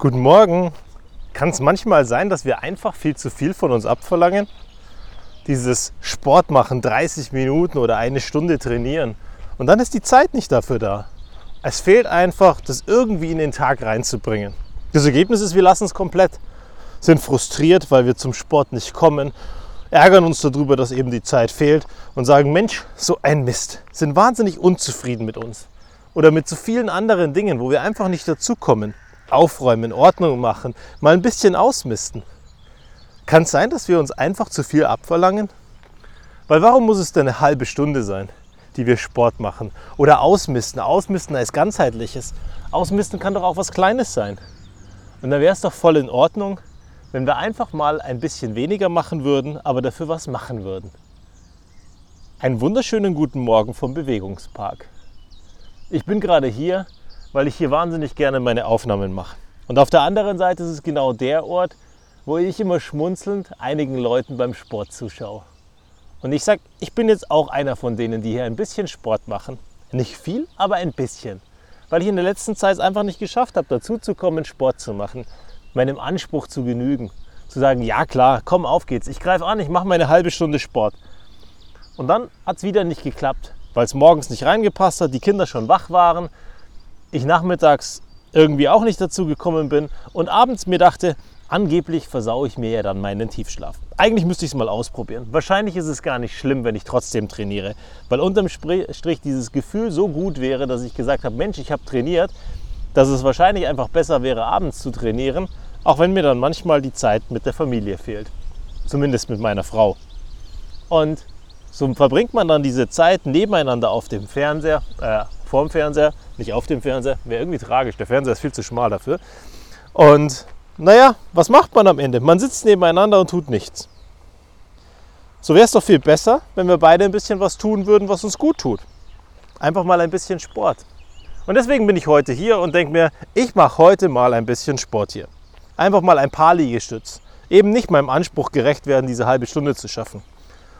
Guten Morgen. Kann es manchmal sein, dass wir einfach viel zu viel von uns abverlangen? Dieses Sport machen, 30 Minuten oder eine Stunde trainieren und dann ist die Zeit nicht dafür da. Es fehlt einfach, das irgendwie in den Tag reinzubringen. Das Ergebnis ist, wir lassen es komplett, sind frustriert, weil wir zum Sport nicht kommen, ärgern uns darüber, dass eben die Zeit fehlt und sagen, Mensch, so ein Mist, sind wahnsinnig unzufrieden mit uns oder mit so vielen anderen Dingen, wo wir einfach nicht dazukommen aufräumen, in Ordnung machen, mal ein bisschen ausmisten. Kann es sein, dass wir uns einfach zu viel abverlangen? Weil warum muss es denn eine halbe Stunde sein, die wir Sport machen? Oder ausmisten. Ausmisten als ganzheitliches. Ausmisten kann doch auch was Kleines sein. Und da wäre es doch voll in Ordnung, wenn wir einfach mal ein bisschen weniger machen würden, aber dafür was machen würden. Einen wunderschönen guten Morgen vom Bewegungspark. Ich bin gerade hier weil ich hier wahnsinnig gerne meine Aufnahmen mache. Und auf der anderen Seite ist es genau der Ort, wo ich immer schmunzelnd einigen Leuten beim Sport zuschaue. Und ich sage, ich bin jetzt auch einer von denen, die hier ein bisschen Sport machen. Nicht viel, aber ein bisschen. Weil ich in der letzten Zeit es einfach nicht geschafft habe, dazu zu kommen, Sport zu machen. Meinem Anspruch zu genügen. Zu sagen, ja klar, komm, auf geht's. Ich greife an, ich mache meine halbe Stunde Sport. Und dann hat es wieder nicht geklappt, weil es morgens nicht reingepasst hat, die Kinder schon wach waren, ich nachmittags irgendwie auch nicht dazu gekommen bin und abends mir dachte, angeblich versaue ich mir ja dann meinen Tiefschlaf. Eigentlich müsste ich es mal ausprobieren. Wahrscheinlich ist es gar nicht schlimm, wenn ich trotzdem trainiere, weil unterm Strich dieses Gefühl so gut wäre, dass ich gesagt habe, Mensch, ich habe trainiert, dass es wahrscheinlich einfach besser wäre, abends zu trainieren, auch wenn mir dann manchmal die Zeit mit der Familie fehlt. Zumindest mit meiner Frau. Und so verbringt man dann diese Zeit nebeneinander auf dem Fernseher, äh, vorm Fernseher, nicht auf dem Fernseher. Wäre irgendwie tragisch. Der Fernseher ist viel zu schmal dafür. Und naja, was macht man am Ende? Man sitzt nebeneinander und tut nichts. So wäre es doch viel besser, wenn wir beide ein bisschen was tun würden, was uns gut tut. Einfach mal ein bisschen Sport. Und deswegen bin ich heute hier und denke mir, ich mache heute mal ein bisschen Sport hier. Einfach mal ein paar Liegestütz. Eben nicht meinem Anspruch gerecht werden, diese halbe Stunde zu schaffen.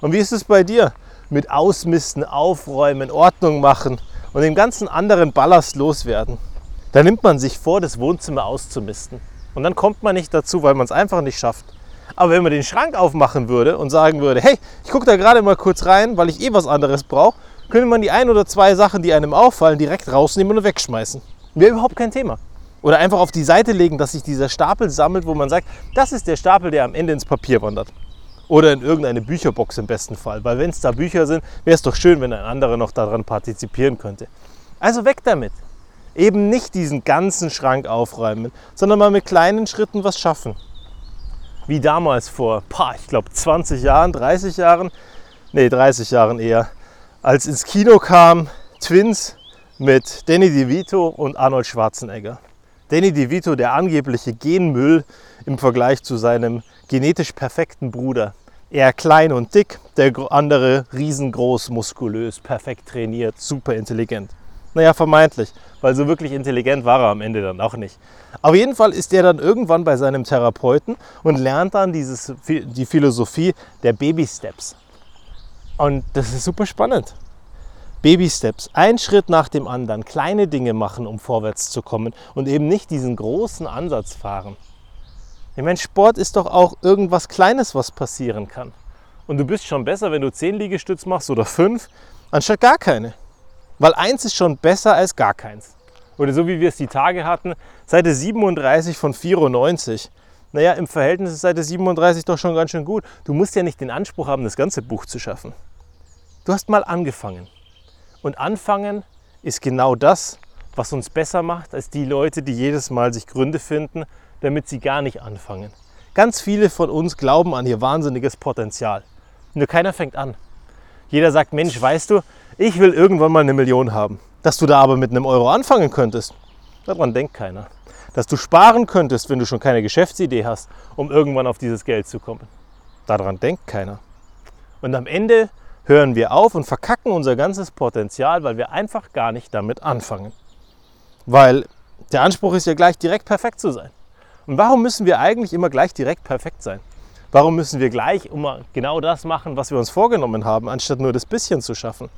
Und wie ist es bei dir? Mit Ausmisten, Aufräumen, Ordnung machen, und den ganzen anderen Ballast loswerden, da nimmt man sich vor, das Wohnzimmer auszumisten. Und dann kommt man nicht dazu, weil man es einfach nicht schafft. Aber wenn man den Schrank aufmachen würde und sagen würde, hey, ich gucke da gerade mal kurz rein, weil ich eh was anderes brauche, könnte man die ein oder zwei Sachen, die einem auffallen, direkt rausnehmen und wegschmeißen. Wäre überhaupt kein Thema. Oder einfach auf die Seite legen, dass sich dieser Stapel sammelt, wo man sagt, das ist der Stapel, der am Ende ins Papier wandert. Oder in irgendeine Bücherbox im besten Fall. Weil wenn es da Bücher sind, wäre es doch schön, wenn ein anderer noch daran partizipieren könnte. Also weg damit. Eben nicht diesen ganzen Schrank aufräumen, sondern mal mit kleinen Schritten was schaffen. Wie damals vor, boah, ich glaube 20 Jahren, 30 Jahren, nee 30 Jahren eher, als ins Kino kam Twins mit Danny DeVito und Arnold Schwarzenegger. Danny DeVito, der angebliche Genmüll im Vergleich zu seinem genetisch perfekten Bruder. Er klein und dick, der andere riesengroß, muskulös, perfekt trainiert, super intelligent. Naja, vermeintlich, weil so wirklich intelligent war er am Ende dann auch nicht. Auf jeden Fall ist er dann irgendwann bei seinem Therapeuten und lernt dann dieses, die Philosophie der Baby Steps. Und das ist super spannend. Baby Steps, ein Schritt nach dem anderen, kleine Dinge machen, um vorwärts zu kommen und eben nicht diesen großen Ansatz fahren. Ich meine, Sport ist doch auch irgendwas Kleines, was passieren kann. Und du bist schon besser, wenn du 10 Liegestütz machst oder 5, anstatt gar keine. Weil eins ist schon besser als gar keins. Oder so wie wir es die Tage hatten, Seite 37 von 94. Naja, im Verhältnis ist Seite 37 doch schon ganz schön gut. Du musst ja nicht den Anspruch haben, das ganze Buch zu schaffen. Du hast mal angefangen. Und anfangen ist genau das, was uns besser macht als die Leute, die jedes Mal sich Gründe finden, damit sie gar nicht anfangen. Ganz viele von uns glauben an ihr wahnsinniges Potenzial. Nur keiner fängt an. Jeder sagt, Mensch, weißt du, ich will irgendwann mal eine Million haben. Dass du da aber mit einem Euro anfangen könntest, daran denkt keiner. Dass du sparen könntest, wenn du schon keine Geschäftsidee hast, um irgendwann auf dieses Geld zu kommen. Daran denkt keiner. Und am Ende hören wir auf und verkacken unser ganzes Potenzial, weil wir einfach gar nicht damit anfangen. Weil der Anspruch ist ja gleich direkt perfekt zu sein. Und warum müssen wir eigentlich immer gleich direkt perfekt sein? Warum müssen wir gleich immer genau das machen, was wir uns vorgenommen haben, anstatt nur das bisschen zu schaffen?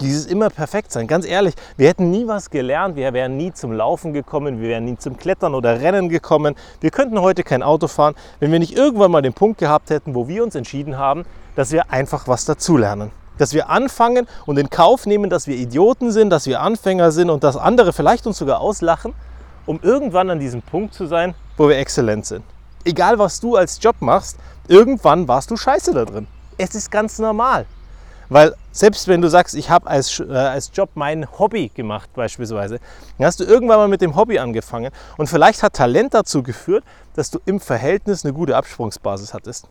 Dieses immer perfekt sein. Ganz ehrlich, wir hätten nie was gelernt, wir wären nie zum Laufen gekommen, wir wären nie zum Klettern oder Rennen gekommen. Wir könnten heute kein Auto fahren, wenn wir nicht irgendwann mal den Punkt gehabt hätten, wo wir uns entschieden haben, dass wir einfach was dazulernen. Dass wir anfangen und in Kauf nehmen, dass wir Idioten sind, dass wir Anfänger sind und dass andere vielleicht uns sogar auslachen, um irgendwann an diesem Punkt zu sein, wo wir exzellent sind. Egal was du als Job machst, irgendwann warst du scheiße da drin. Es ist ganz normal. Weil selbst wenn du sagst, ich habe als, äh, als Job mein Hobby gemacht beispielsweise, dann hast du irgendwann mal mit dem Hobby angefangen und vielleicht hat Talent dazu geführt, dass du im Verhältnis eine gute Absprungsbasis hattest.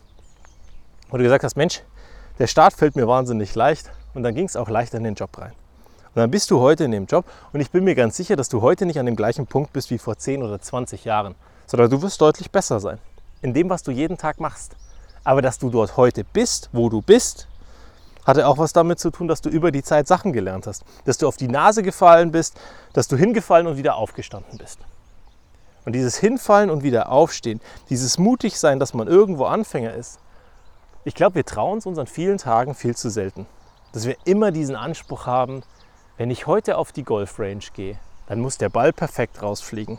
Wo du gesagt hast, Mensch, der Start fällt mir wahnsinnig leicht und dann ging es auch leicht in den Job rein. Und dann bist du heute in dem Job und ich bin mir ganz sicher, dass du heute nicht an dem gleichen Punkt bist wie vor 10 oder 20 Jahren, sondern du wirst deutlich besser sein in dem, was du jeden Tag machst. Aber dass du dort heute bist, wo du bist, hatte auch was damit zu tun, dass du über die Zeit Sachen gelernt hast. Dass du auf die Nase gefallen bist, dass du hingefallen und wieder aufgestanden bist. Und dieses Hinfallen und wieder aufstehen, dieses mutig sein, dass man irgendwo Anfänger ist, ich glaube, wir trauen es uns an vielen Tagen viel zu selten. Dass wir immer diesen Anspruch haben, wenn ich heute auf die Golfrange gehe, dann muss der Ball perfekt rausfliegen.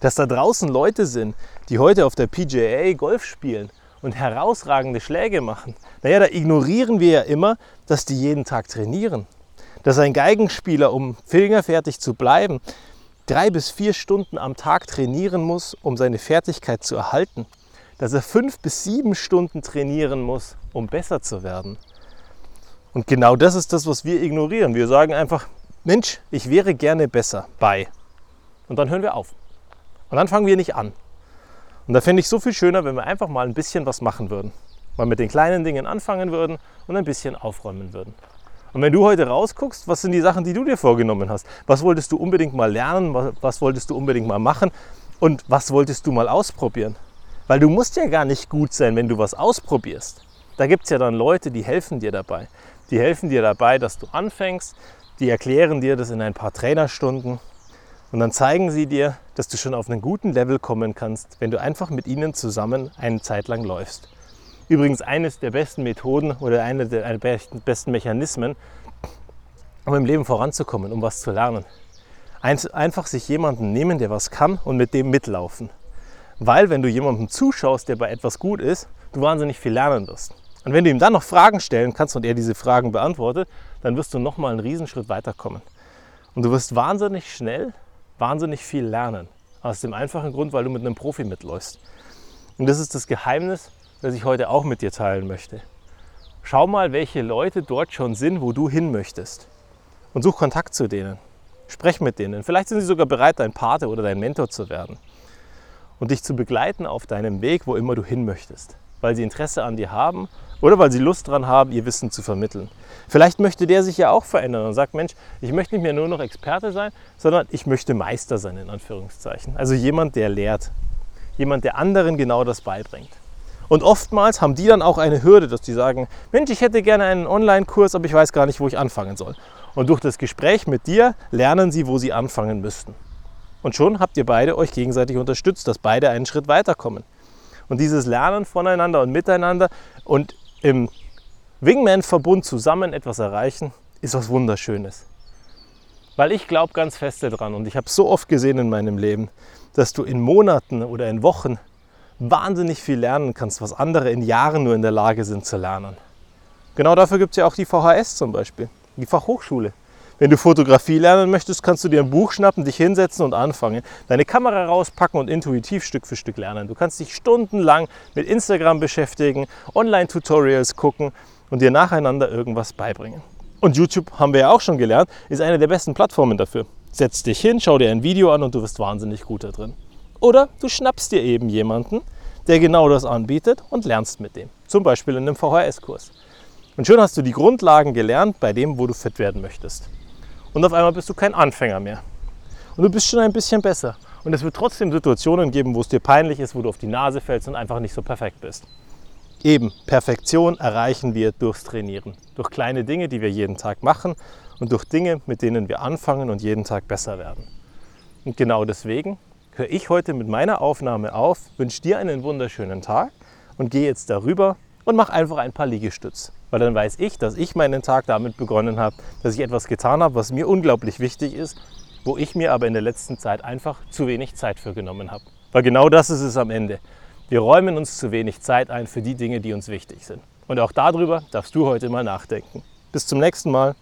Dass da draußen Leute sind, die heute auf der PGA Golf spielen und herausragende Schläge machen, naja, da ignorieren wir ja immer, dass die jeden Tag trainieren. Dass ein Geigenspieler, um fingerfertig zu bleiben, drei bis vier Stunden am Tag trainieren muss, um seine Fertigkeit zu erhalten. Dass er fünf bis sieben Stunden trainieren muss, um besser zu werden. Und genau das ist das, was wir ignorieren. Wir sagen einfach, Mensch, ich wäre gerne besser bei. Und dann hören wir auf. Und dann fangen wir nicht an. Und da fände ich so viel schöner, wenn wir einfach mal ein bisschen was machen würden. Mal mit den kleinen Dingen anfangen würden und ein bisschen aufräumen würden. Und wenn du heute rausguckst, was sind die Sachen, die du dir vorgenommen hast? Was wolltest du unbedingt mal lernen? Was wolltest du unbedingt mal machen? Und was wolltest du mal ausprobieren? Weil du musst ja gar nicht gut sein, wenn du was ausprobierst. Da gibt es ja dann Leute, die helfen dir dabei. Die helfen dir dabei, dass du anfängst. Die erklären dir das in ein paar Trainerstunden. Und dann zeigen sie dir, dass du schon auf einen guten Level kommen kannst, wenn du einfach mit ihnen zusammen eine Zeit lang läufst. Übrigens eines der besten Methoden oder einer der besten Mechanismen, um im Leben voranzukommen, um was zu lernen. Einfach sich jemanden nehmen, der was kann und mit dem mitlaufen. Weil wenn du jemandem zuschaust, der bei etwas gut ist, du wahnsinnig viel lernen wirst. Und wenn du ihm dann noch Fragen stellen kannst und er diese Fragen beantwortet, dann wirst du nochmal einen Riesenschritt weiterkommen. Und du wirst wahnsinnig schnell wahnsinnig viel lernen. Aus dem einfachen Grund, weil du mit einem Profi mitläufst. Und das ist das Geheimnis, das ich heute auch mit dir teilen möchte. Schau mal, welche Leute dort schon sind, wo du hin möchtest. Und such Kontakt zu denen. Sprech mit denen. Vielleicht sind sie sogar bereit, dein Pate oder dein Mentor zu werden. Und dich zu begleiten auf deinem Weg, wo immer du hin möchtest. Weil sie Interesse an dir haben oder weil sie Lust daran haben, ihr Wissen zu vermitteln. Vielleicht möchte der sich ja auch verändern und sagt, Mensch, ich möchte nicht mehr nur noch Experte sein, sondern ich möchte Meister sein, in Anführungszeichen. Also jemand, der lehrt. Jemand, der anderen genau das beibringt. Und oftmals haben die dann auch eine Hürde, dass die sagen, Mensch, ich hätte gerne einen Online-Kurs, aber ich weiß gar nicht, wo ich anfangen soll. Und durch das Gespräch mit dir lernen sie, wo sie anfangen müssten. Und schon habt ihr beide euch gegenseitig unterstützt, dass beide einen Schritt weiterkommen. Und dieses Lernen voneinander und miteinander und im Wingman-Verbund zusammen etwas erreichen, ist was Wunderschönes. Weil ich glaube ganz fest daran und ich habe so oft gesehen in meinem Leben, dass du in Monaten oder in Wochen wahnsinnig viel lernen kannst, was andere in Jahren nur in der Lage sind zu lernen. Genau dafür gibt es ja auch die VHS zum Beispiel, die Fachhochschule. Wenn du Fotografie lernen möchtest, kannst du dir ein Buch schnappen, dich hinsetzen und anfangen. Deine Kamera rauspacken und intuitiv Stück für Stück lernen. Du kannst dich stundenlang mit Instagram beschäftigen, Online-Tutorials gucken und dir nacheinander irgendwas beibringen. Und YouTube, haben wir ja auch schon gelernt, ist eine der besten Plattformen dafür. Setz dich hin, schau dir ein Video an und du wirst wahnsinnig gut da drin. Oder du schnappst dir eben jemanden, der genau das anbietet und lernst mit dem. Zum Beispiel in einem VHS-Kurs. Und schon hast du die Grundlagen gelernt bei dem, wo du fit werden möchtest und auf einmal bist du kein Anfänger mehr. Und du bist schon ein bisschen besser. Und es wird trotzdem Situationen geben, wo es dir peinlich ist, wo du auf die Nase fällst und einfach nicht so perfekt bist. Eben, Perfektion erreichen wir durchs Trainieren. Durch kleine Dinge, die wir jeden Tag machen und durch Dinge, mit denen wir anfangen und jeden Tag besser werden. Und genau deswegen höre ich heute mit meiner Aufnahme auf, wünsche dir einen wunderschönen Tag und gehe jetzt darüber und mach einfach ein paar Liegestütz. Weil dann weiß ich, dass ich meinen Tag damit begonnen habe, dass ich etwas getan habe, was mir unglaublich wichtig ist, wo ich mir aber in der letzten Zeit einfach zu wenig Zeit für genommen habe. Weil genau das ist es am Ende. Wir räumen uns zu wenig Zeit ein für die Dinge, die uns wichtig sind. Und auch darüber darfst du heute mal nachdenken. Bis zum nächsten Mal.